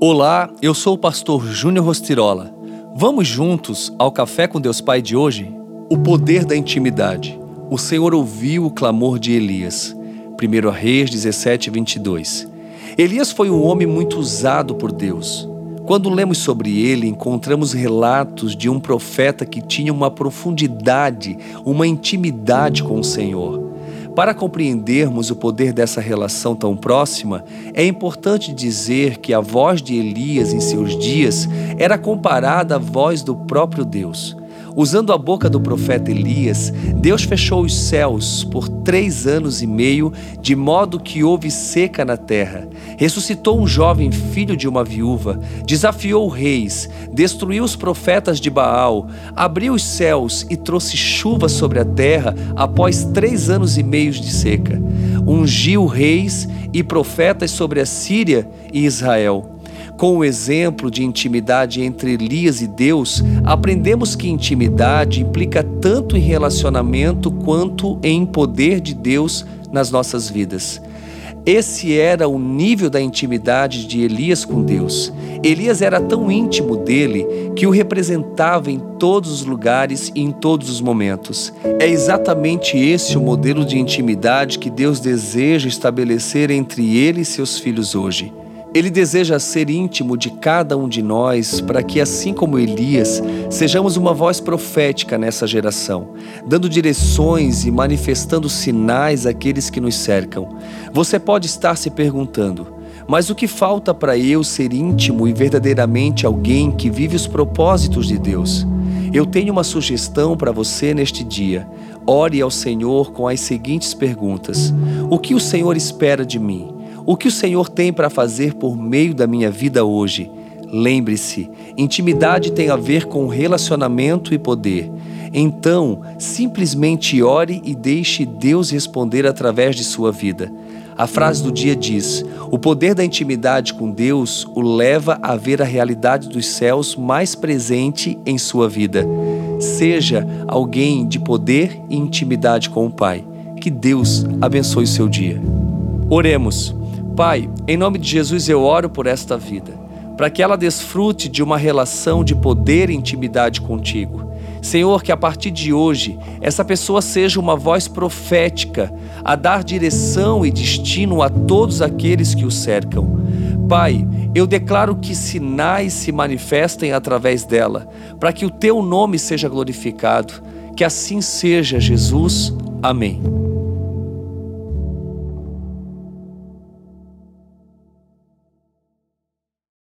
Olá, eu sou o pastor Júnior Rostirola. Vamos juntos ao Café com Deus Pai de hoje? O poder da intimidade. O Senhor ouviu o clamor de Elias. 1 Reis 17, 22. Elias foi um homem muito usado por Deus. Quando lemos sobre ele, encontramos relatos de um profeta que tinha uma profundidade, uma intimidade com o Senhor. Para compreendermos o poder dessa relação tão próxima, é importante dizer que a voz de Elias em seus dias era comparada à voz do próprio Deus. Usando a boca do profeta Elias, Deus fechou os céus por três anos e meio, de modo que houve seca na terra. Ressuscitou um jovem filho de uma viúva, desafiou reis, destruiu os profetas de Baal, abriu os céus e trouxe chuva sobre a terra após três anos e meio de seca. Ungiu reis e profetas sobre a Síria e Israel. Com o exemplo de intimidade entre Elias e Deus, aprendemos que intimidade implica tanto em relacionamento quanto em poder de Deus nas nossas vidas. Esse era o nível da intimidade de Elias com Deus. Elias era tão íntimo dele que o representava em todos os lugares e em todos os momentos. É exatamente esse o modelo de intimidade que Deus deseja estabelecer entre ele e seus filhos hoje. Ele deseja ser íntimo de cada um de nós para que, assim como Elias, sejamos uma voz profética nessa geração, dando direções e manifestando sinais àqueles que nos cercam. Você pode estar se perguntando, mas o que falta para eu ser íntimo e verdadeiramente alguém que vive os propósitos de Deus? Eu tenho uma sugestão para você neste dia. Ore ao Senhor com as seguintes perguntas: O que o Senhor espera de mim? O que o Senhor tem para fazer por meio da minha vida hoje? Lembre-se, intimidade tem a ver com relacionamento e poder. Então, simplesmente ore e deixe Deus responder através de sua vida. A frase do dia diz: O poder da intimidade com Deus o leva a ver a realidade dos céus mais presente em sua vida. Seja alguém de poder e intimidade com o Pai. Que Deus abençoe o seu dia. Oremos. Pai, em nome de Jesus eu oro por esta vida, para que ela desfrute de uma relação de poder e intimidade contigo. Senhor, que a partir de hoje essa pessoa seja uma voz profética a dar direção e destino a todos aqueles que o cercam. Pai, eu declaro que sinais se manifestem através dela, para que o teu nome seja glorificado. Que assim seja, Jesus. Amém.